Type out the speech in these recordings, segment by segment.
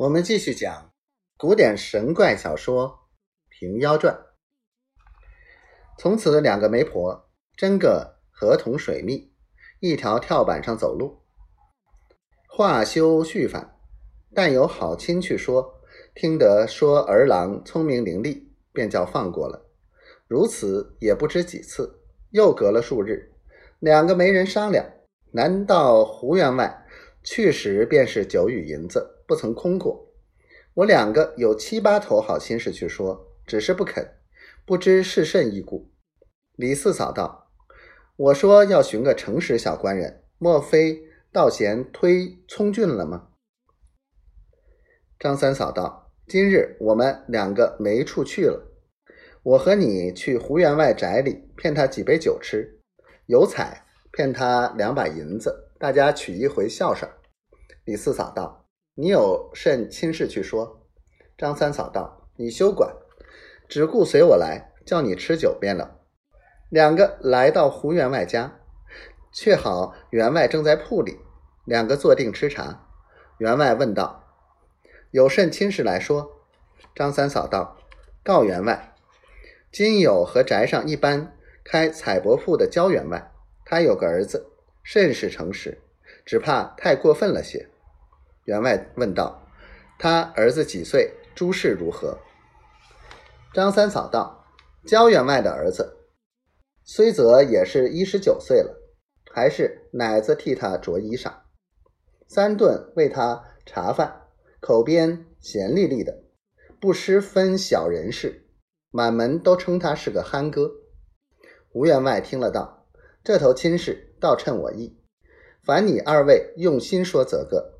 我们继续讲古典神怪小说《平妖传》。从此，两个媒婆真个合同水密，一条跳板上走路。话休续返，但有好亲去说，听得说儿郎聪明伶俐，便叫放过了。如此也不知几次，又隔了数日，两个媒人商量，难道胡员外去时便是九羽银子？不曾空过，我两个有七八头好心事去说，只是不肯，不知是甚异故。李四嫂道：“我说要寻个诚实小官人，莫非倒嫌推聪俊了吗？”张三嫂道：“今日我们两个没处去了，我和你去胡员外宅里骗他几杯酒吃，有彩骗他两把银子，大家取一回笑声。”李四嫂道。你有甚亲事去说？张三嫂道：“你休管，只顾随我来，叫你吃酒便了。”两个来到胡员外家，却好员外正在铺里，两个坐定吃茶。员外问道：“有甚亲事来说？”张三嫂道：“告员外，今有和宅上一般开彩帛铺的焦员外，他有个儿子，甚是诚实，只怕太过分了些。”员外问道：“他儿子几岁？诸事如何？”张三嫂道：“焦员外的儿子，虽则也是一十九岁了，还是奶子替他着衣裳，三顿喂他茶饭，口边咸利利的，不失分小人事，满门都称他是个憨哥。”吴员外听了道：“这头亲事倒称我意，烦你二位用心说则个。”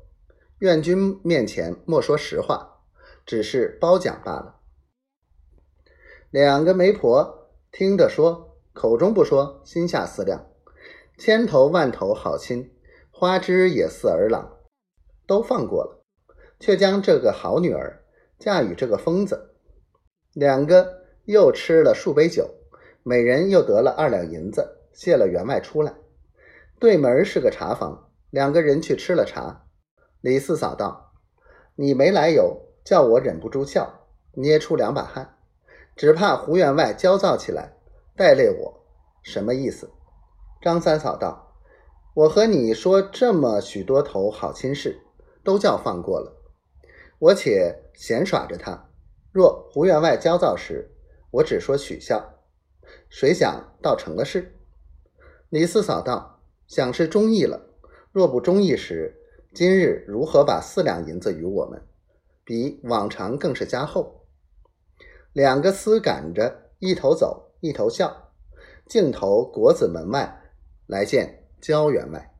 愿君面前莫说实话，只是褒奖罢了。两个媒婆听着说，口中不说，心下思量：千头万头好亲，花枝也似儿郎，都放过了，却将这个好女儿嫁与这个疯子。两个又吃了数杯酒，每人又得了二两银子，谢了员外出来。对门是个茶房，两个人去吃了茶。李四嫂道：“你没来由，叫我忍不住笑，捏出两把汗，只怕胡员外焦躁起来，带累我，什么意思？”张三嫂道：“我和你说这么许多头好亲事，都叫放过了，我且闲耍着他。若胡员外焦躁时，我只说取笑，谁想倒成了事。”李四嫂道：“想是中意了，若不中意时。”今日如何把四两银子与我们，比往常更是加厚。两个厮赶着，一头走，一头笑，径投国子门外来见焦员外。